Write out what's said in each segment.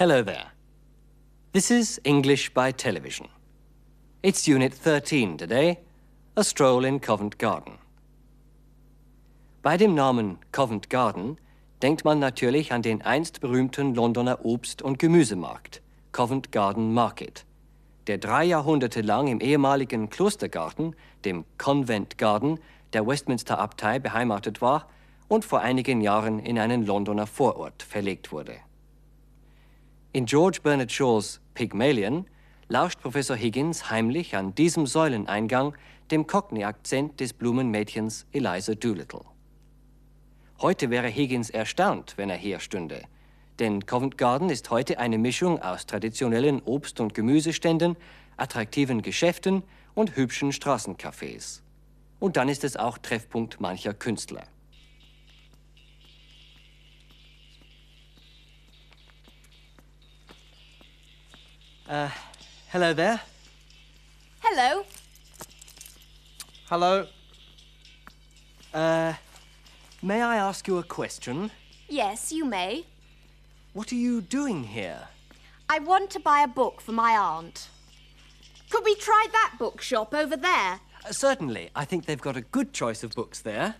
Hello there. This is English by Television. It's Unit 13 today, a stroll in Covent Garden. Bei dem Namen Covent Garden denkt man natürlich an den einst berühmten Londoner Obst- und Gemüsemarkt, Covent Garden Market, der drei Jahrhunderte lang im ehemaligen Klostergarten, dem Convent Garden, der Westminster Abtei beheimatet war und vor einigen Jahren in einen Londoner Vorort verlegt wurde. In George Bernard Shaws Pygmalion lauscht Professor Higgins heimlich an diesem Säuleneingang dem Cockney-Akzent des Blumenmädchens Eliza Doolittle. Heute wäre Higgins erstaunt, wenn er hier stünde, denn Covent Garden ist heute eine Mischung aus traditionellen Obst- und Gemüseständen, attraktiven Geschäften und hübschen Straßencafés. Und dann ist es auch Treffpunkt mancher Künstler. Uh, hello there. Hello. Hello. Uh, may I ask you a question? Yes, you may. What are you doing here? I want to buy a book for my aunt. Could we try that bookshop over there? Uh, certainly. I think they've got a good choice of books there.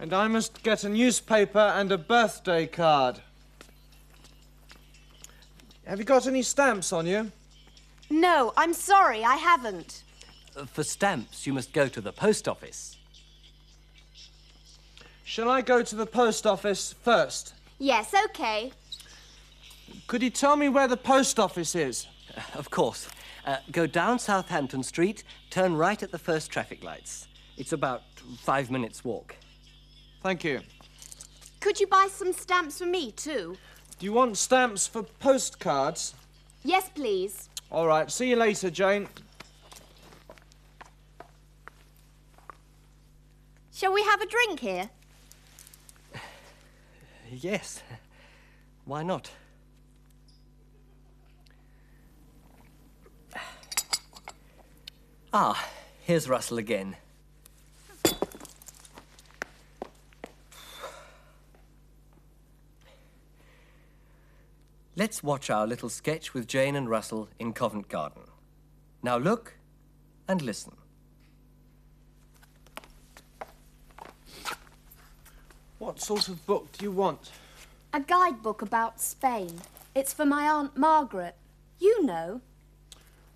And I must get a newspaper and a birthday card. Have you got any stamps on you? No, I'm sorry, I haven't. Uh, for stamps, you must go to the post office. Shall I go to the post office first? Yes, okay. Could you tell me where the post office is? Uh, of course. Uh, go down Southampton Street, turn right at the first traffic lights. It's about five minutes' walk. Thank you. Could you buy some stamps for me, too? Do you want stamps for postcards? Yes, please. All right, see you later, Jane. Shall we have a drink here? Yes. Why not? Ah, here's Russell again. Let's watch our little sketch with Jane and Russell in Covent Garden. Now look and listen. What sort of book do you want? A guidebook about Spain. It's for my Aunt Margaret. You know.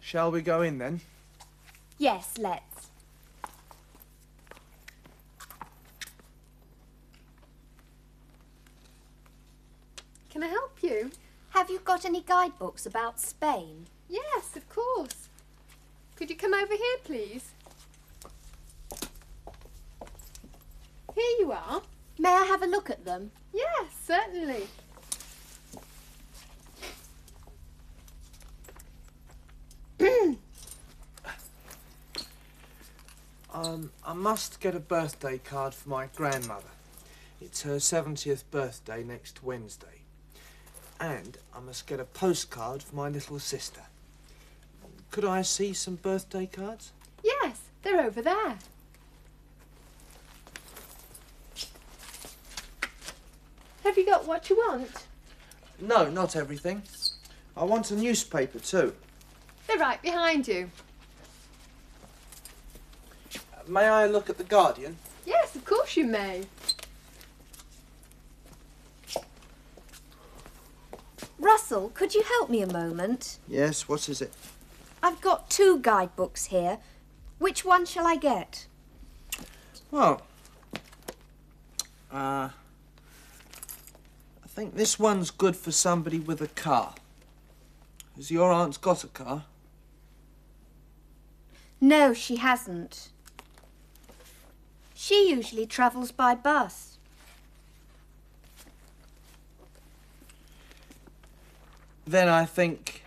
Shall we go in then? Yes, let's. Can I help you? Have you got any guidebooks about Spain? Yes, of course. Could you come over here, please? Here you are. May I have a look at them? Yes, certainly. Um, I must get a birthday card for my grandmother. It's her 70th birthday next Wednesday. And I must get a postcard for my little sister. Could I see some birthday cards? Yes, they're over there. Have you got what you want? No, not everything. I want a newspaper too. They're right behind you. May I look at The Guardian? Yes, of course you may. Could you help me a moment? Yes, what is it? I've got two guidebooks here. Which one shall I get? Well, uh, I think this one's good for somebody with a car. Has your aunt's got a car? No, she hasn't. She usually travels by bus. Then I think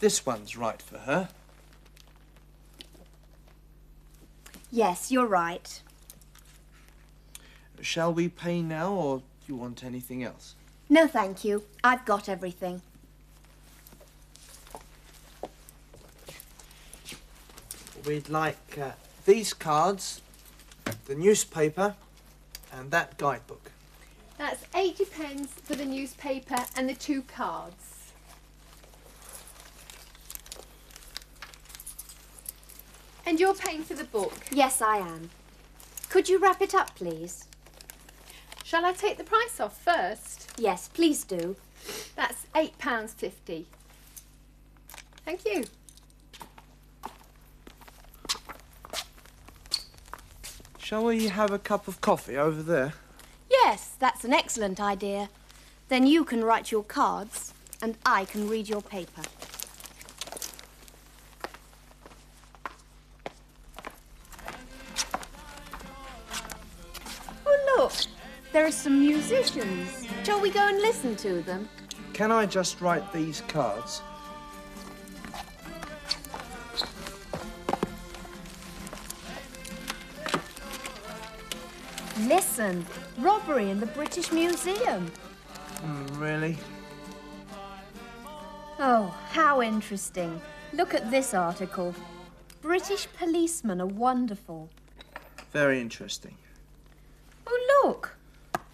this one's right for her. Yes, you're right. Shall we pay now, or do you want anything else? No, thank you. I've got everything. We'd like uh, these cards, the newspaper, and that guidebook. That's 80 pence for the newspaper and the two cards. And you're paying for the book. Yes, I am. Could you wrap it up, please? Shall I take the price off first? Yes, please do. That's £8.50. Thank you. Shall we have a cup of coffee over there? Yes, that's an excellent idea. Then you can write your cards, and I can read your paper. There are some musicians. Shall we go and listen to them? Can I just write these cards? Listen, robbery in the British Museum. Mm, really? Oh, how interesting. Look at this article. British policemen are wonderful. Very interesting.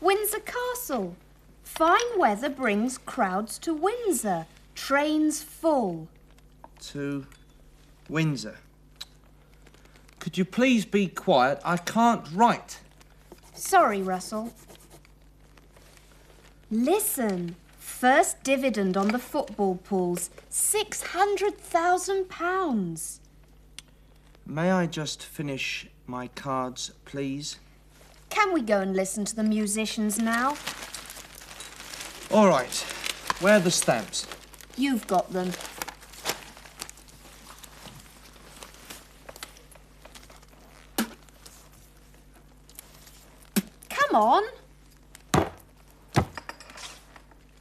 Windsor Castle. Fine weather brings crowds to Windsor. Trains full. To Windsor. Could you please be quiet? I can't write. Sorry, Russell. Listen. First dividend on the football pools. £600,000. May I just finish my cards, please? Can we go and listen to the musicians now? All right. Where are the stamps? You've got them. Come on.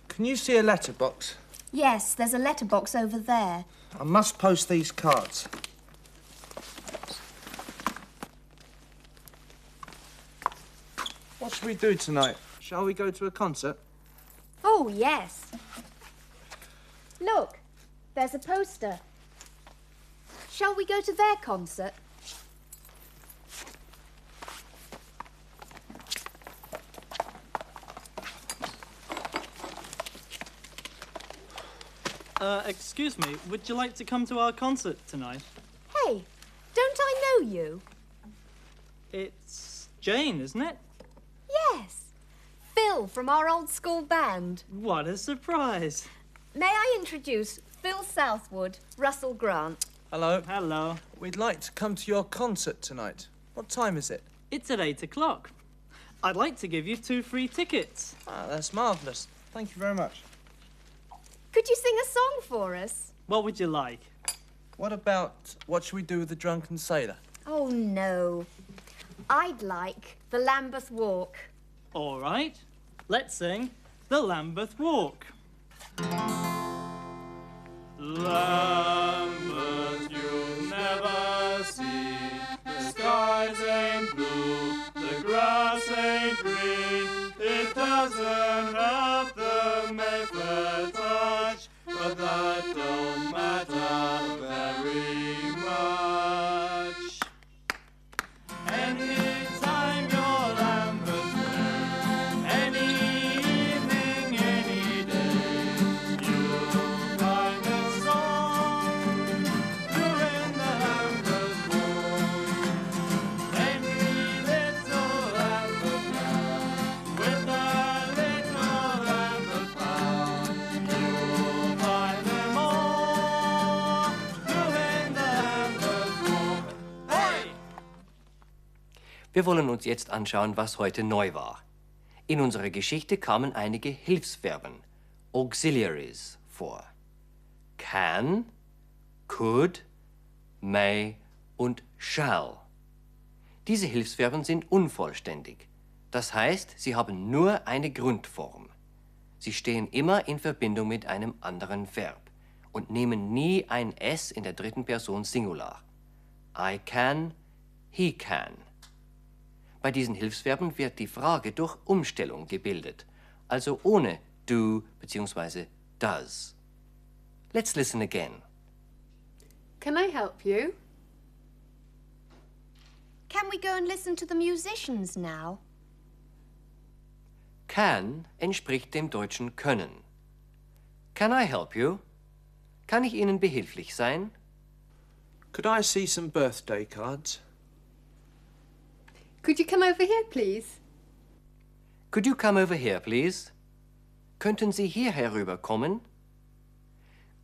Can you see a letterbox? Yes, there's a letterbox over there. I must post these cards. What shall we do tonight? Shall we go to a concert? Oh, yes. Look, there's a poster. Shall we go to their concert? Uh, excuse me, would you like to come to our concert tonight? Hey, don't I know you? It's Jane, isn't it? Yes. Phil from our old school band. What a surprise. May I introduce Phil Southwood, Russell Grant? Hello. Hello. We'd like to come to your concert tonight. What time is it? It's at 8 o'clock. I'd like to give you two free tickets. Ah, that's marvellous. Thank you very much. Could you sing a song for us? What would you like? What about what Should we do with the drunken sailor? Oh, no. I'd like the Lambeth Walk. All right. Let's sing the Lambeth Walk. Lambeth, you'll never see. The skies ain't blue, the grass ain't green. It doesn't have the Mayfair touch, but that don't matter very Wir wollen uns jetzt anschauen, was heute neu war. In unserer Geschichte kamen einige Hilfsverben, Auxiliaries, vor. Can, could, may und shall. Diese Hilfsverben sind unvollständig. Das heißt, sie haben nur eine Grundform. Sie stehen immer in Verbindung mit einem anderen Verb und nehmen nie ein S in der dritten Person Singular. I can, he can. Bei diesen Hilfsverben wird die Frage durch Umstellung gebildet, also ohne do bzw. does. Let's listen again. Can I help you? Can we go and listen to the musicians now? Can entspricht dem deutschen können. Can I help you? Kann ich Ihnen behilflich sein? Could I see some birthday cards? Could you come over here, please? Could you come over here, please? Könnten Sie hier herüberkommen?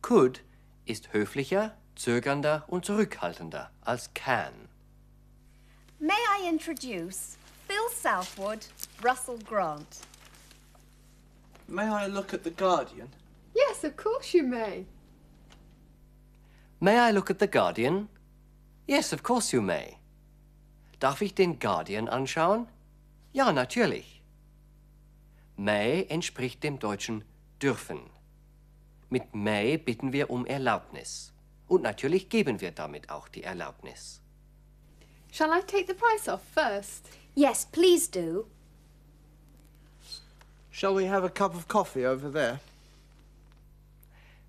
Could ist höflicher, zögernder und zurückhaltender als can. May I introduce Phil Southwood, Russell Grant? May I look at the Guardian? Yes, of course you may. May I look at the Guardian? Yes, of course you may. Darf ich den Guardian anschauen? Ja, natürlich. May entspricht dem deutschen dürfen. Mit may bitten wir um Erlaubnis. Und natürlich geben wir damit auch die Erlaubnis. Shall I take the price off first? Yes, please do. Shall we have a cup of coffee over there?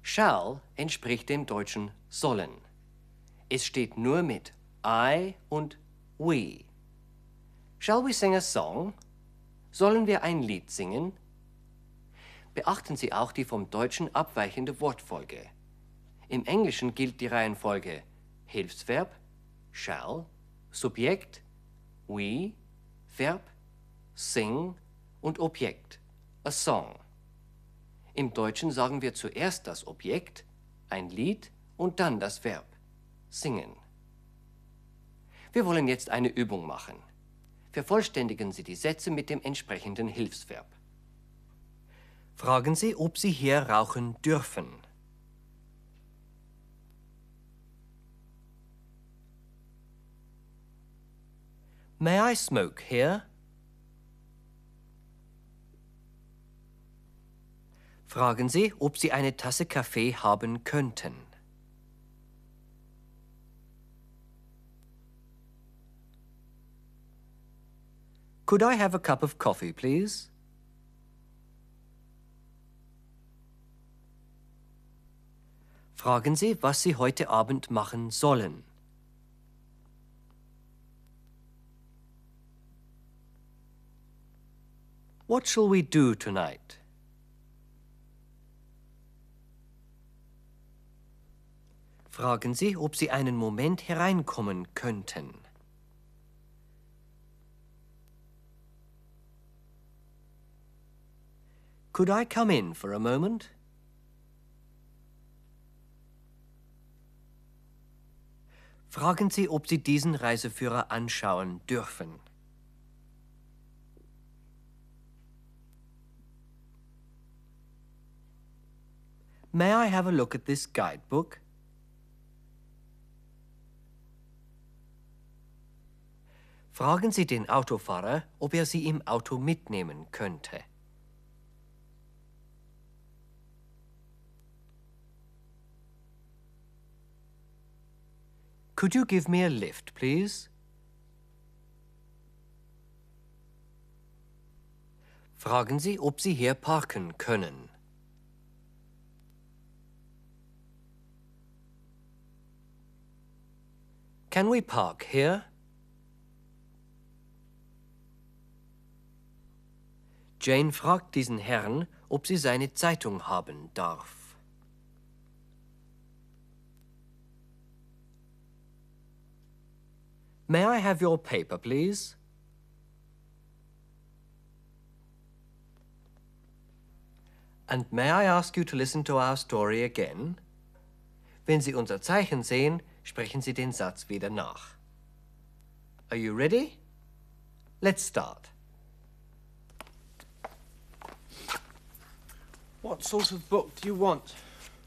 Shall entspricht dem deutschen sollen. Es steht nur mit I und we. Shall we sing a song? Sollen wir ein Lied singen? Beachten Sie auch die vom Deutschen abweichende Wortfolge. Im Englischen gilt die Reihenfolge Hilfsverb, shall, Subjekt, we, Verb, sing und Objekt, a song. Im Deutschen sagen wir zuerst das Objekt, ein Lied und dann das Verb, singen. Wir wollen jetzt eine Übung machen. Vervollständigen Sie die Sätze mit dem entsprechenden Hilfsverb. Fragen Sie, ob Sie hier rauchen dürfen. May I smoke here? Fragen Sie, ob Sie eine Tasse Kaffee haben könnten. Could I have a cup of coffee, please? Fragen Sie, was Sie heute Abend machen sollen. What shall we do tonight? Fragen Sie, ob Sie einen Moment hereinkommen könnten. Could I come in for a moment? Fragen Sie, ob Sie diesen Reiseführer anschauen dürfen. May I have a look at this guidebook? Fragen Sie den Autofahrer, ob er Sie im Auto mitnehmen könnte. Could you give me a lift, please? Fragen Sie, ob Sie hier parken können. Can we park here? Jane fragt diesen Herrn, ob sie seine Zeitung haben darf. May I have your paper, please? And may I ask you to listen to our story again? Wenn Sie unser Zeichen sehen, sprechen Sie den Satz wieder nach. Are you ready? Let's start. What sort of book do you want?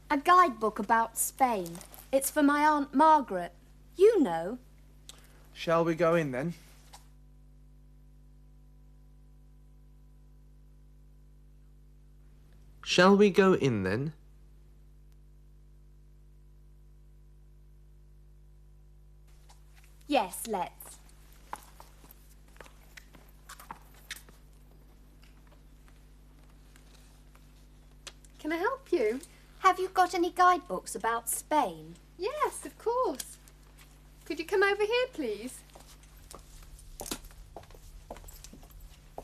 A guidebook about Spain. It's for my Aunt Margaret. You know. Shall we go in then? Shall we go in then? Yes, let's. Can I help you? Have you got any guidebooks about Spain? Yes, of course. Could you come over here, please?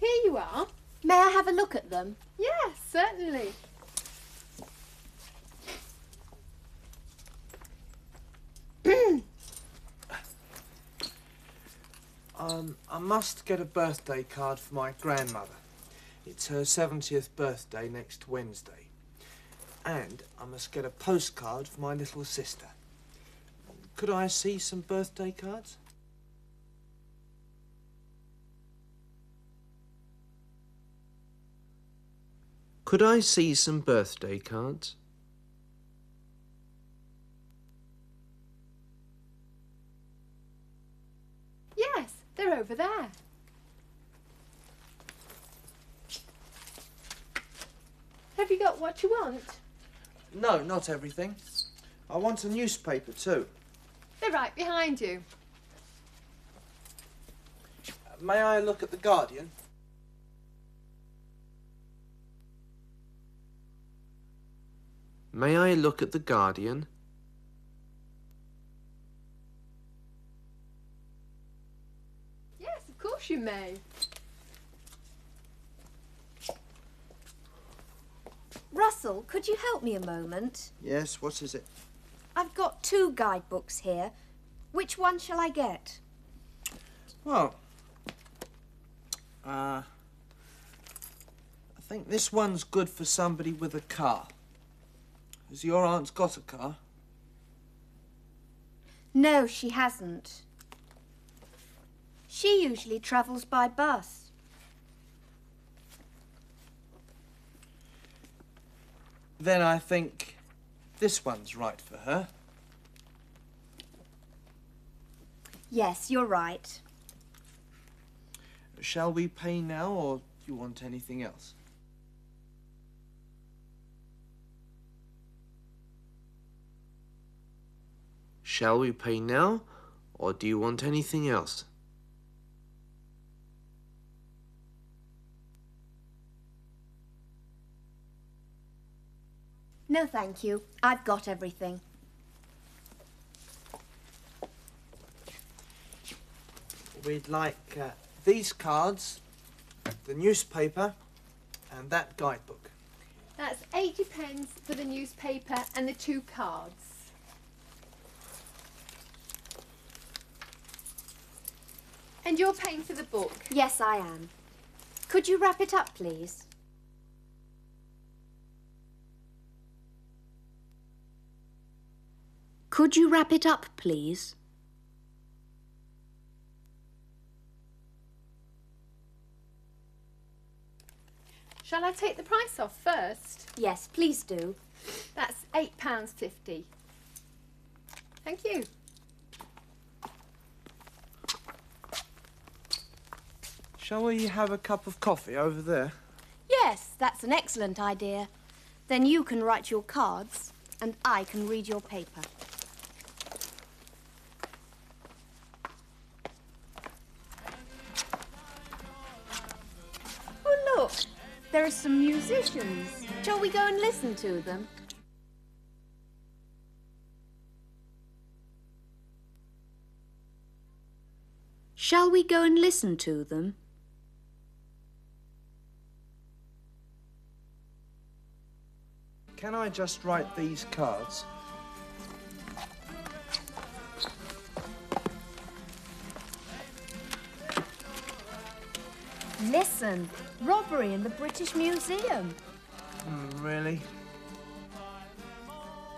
Here you are. May I have a look at them? Yes, certainly. um, I must get a birthday card for my grandmother. It's her 70th birthday next Wednesday. And I must get a postcard for my little sister. Could I see some birthday cards? Could I see some birthday cards? Yes, they're over there. Have you got what you want? No, not everything. I want a newspaper too. They're right behind you. May I look at The Guardian? May I look at The Guardian? Yes, of course you may. Russell, could you help me a moment? Yes, what is it? I've got two guidebooks here. Which one shall I get? Well, uh, I think this one's good for somebody with a car. Has your aunt got a car? No, she hasn't. She usually travels by bus. Then I think this one's right for her. Yes, you're right. Shall we pay now, or do you want anything else? Shall we pay now, or do you want anything else? No, thank you. I've got everything. We'd like uh, these cards, the newspaper, and that guidebook. That's 80 pence for the newspaper and the two cards. And you're paying for the book. Yes, I am. Could you wrap it up, please? Could you wrap it up, please? Shall I take the price off first? Yes, please do. That's £8.50. Thank you. Shall we have a cup of coffee over there? Yes, that's an excellent idea. Then you can write your cards, and I can read your paper. Are some musicians. Shall we go and listen to them? Shall we go and listen to them? Can I just write these cards? Listen, robbery in the British Museum. Mm, really?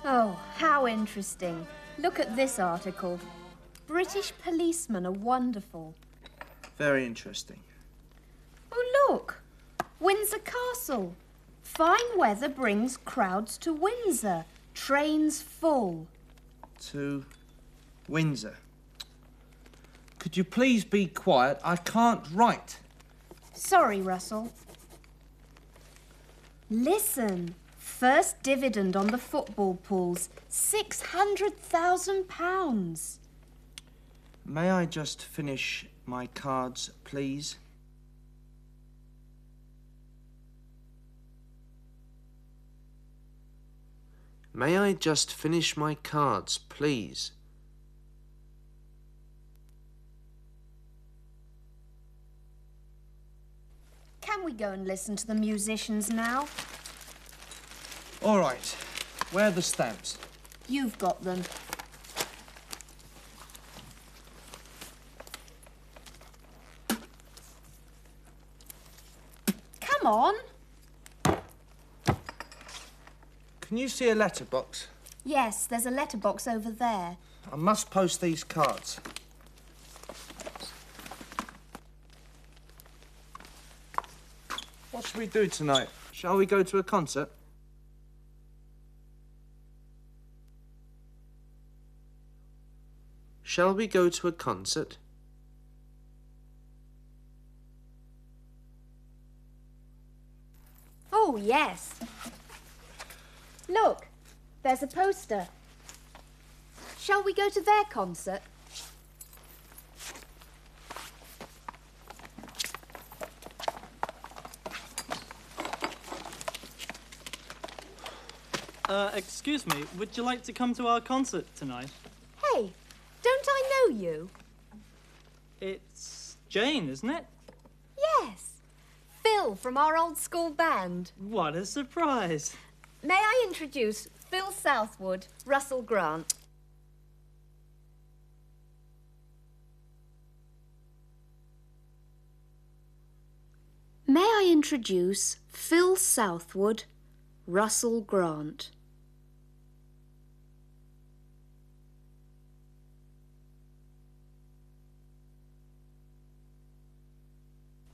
Oh, how interesting. Look at this article. British policemen are wonderful. Very interesting. Oh, look! Windsor Castle. Fine weather brings crowds to Windsor. Trains full. To Windsor. Could you please be quiet? I can't write. Sorry, Russell. Listen. First dividend on the football pools. £600,000. May I just finish my cards, please? May I just finish my cards, please? Can we go and listen to the musicians now? All right. Where are the stamps? You've got them. Come on. Can you see a letterbox? Yes, there's a letterbox over there. I must post these cards. What should we do tonight? Shall we go to a concert? Shall we go to a concert? Oh, yes. Look, there's a poster. Shall we go to their concert? Uh, excuse me, would you like to come to our concert tonight? Hey, don't I know you? It's Jane, isn't it? Yes. Phil from our old school band. What a surprise. May I introduce Phil Southwood, Russell Grant. May I introduce Phil Southwood, Russell Grant.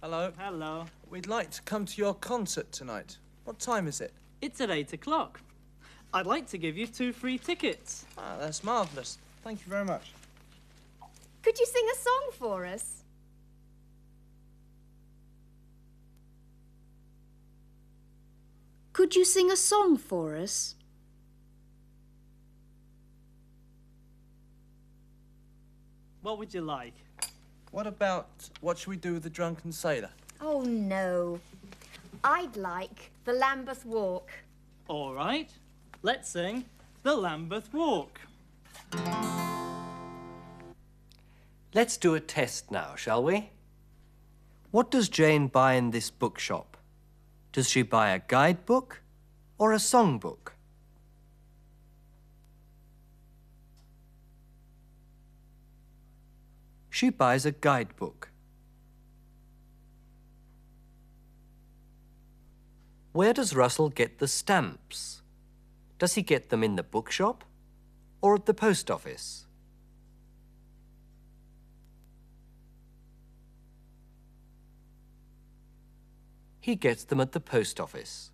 Hello. Hello. We'd like to come to your concert tonight. What time is it? It's at 8 o'clock. I'd like to give you two free tickets. Ah, that's marvellous. Thank you very much. Could you sing a song for us? Could you sing a song for us? What would you like? What about what should we do with the drunken sailor? Oh, no. I'd like the Lambeth Walk. All right. Let's sing the Lambeth Walk. Let's do a test now, shall we? What does Jane buy in this bookshop? Does she buy a guidebook or a songbook? She buys a guidebook. Where does Russell get the stamps? Does he get them in the bookshop or at the post office? He gets them at the post office.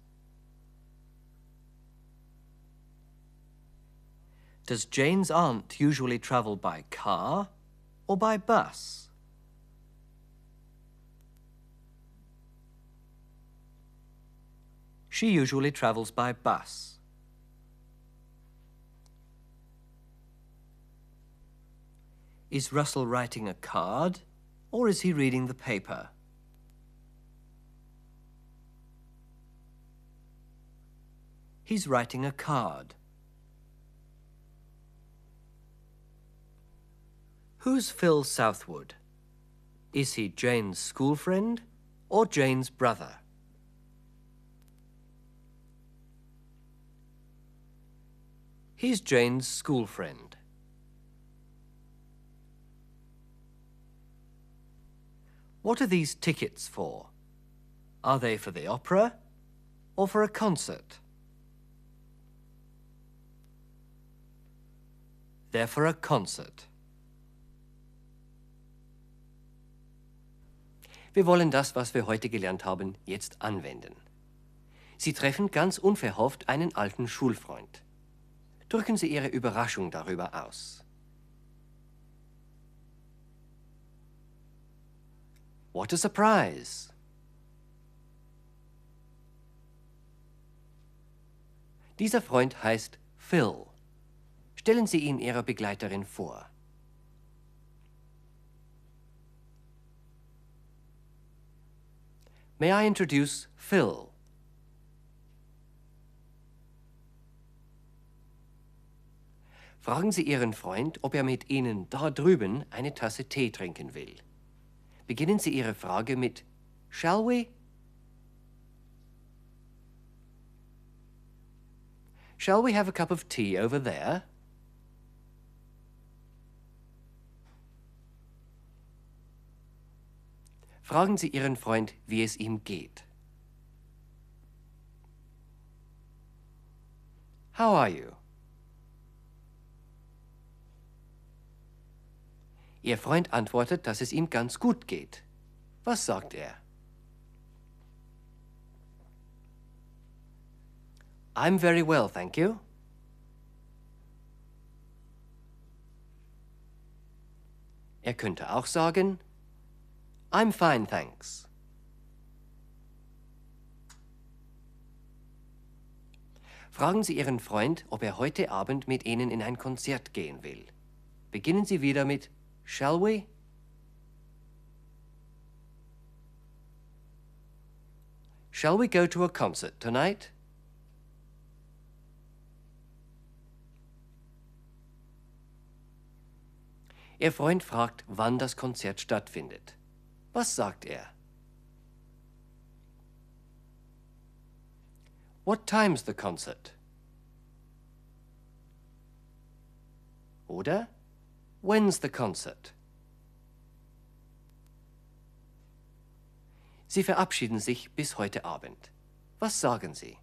Does Jane's aunt usually travel by car or by bus? She usually travels by bus. Is Russell writing a card or is he reading the paper? He's writing a card. Who's Phil Southwood? Is he Jane's school friend or Jane's brother? He's Jane's school friend. What are these tickets for? Are they for the opera or for a concert? They're for a concert. Wir wollen das, was wir heute gelernt haben, jetzt anwenden. Sie treffen ganz unverhofft einen alten Schulfreund. Drücken Sie Ihre Überraschung darüber aus. What a surprise! Dieser Freund heißt Phil. Stellen Sie ihn Ihrer Begleiterin vor. May I introduce Phil? Fragen Sie Ihren Freund, ob er mit Ihnen da drüben eine Tasse Tee trinken will. Beginnen Sie Ihre Frage mit Shall we? Shall we have a cup of tea over there? Fragen Sie Ihren Freund, wie es ihm geht. How are you? Ihr Freund antwortet, dass es ihm ganz gut geht. Was sagt er? I'm very well, thank you. Er könnte auch sagen, I'm fine, thanks. Fragen Sie Ihren Freund, ob er heute Abend mit Ihnen in ein Konzert gehen will. Beginnen Sie wieder mit Shall we? Shall we go to a concert tonight? Ihr Freund fragt, wann das Konzert stattfindet. Was sagt er? What time's the concert? Oder When's the concert? Sie verabschieden sich bis heute Abend. Was sagen Sie?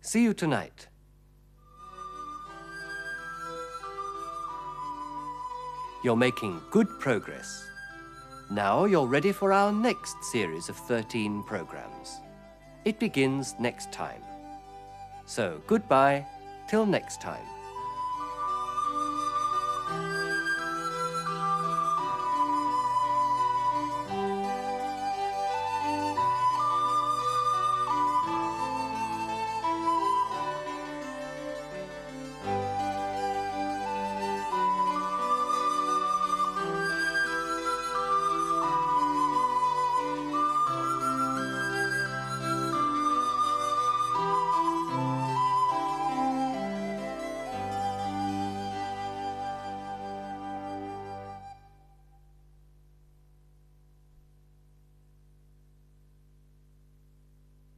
See you tonight. You're making good progress. Now you're ready for our next series of 13 programs. It begins next time. So goodbye till next time.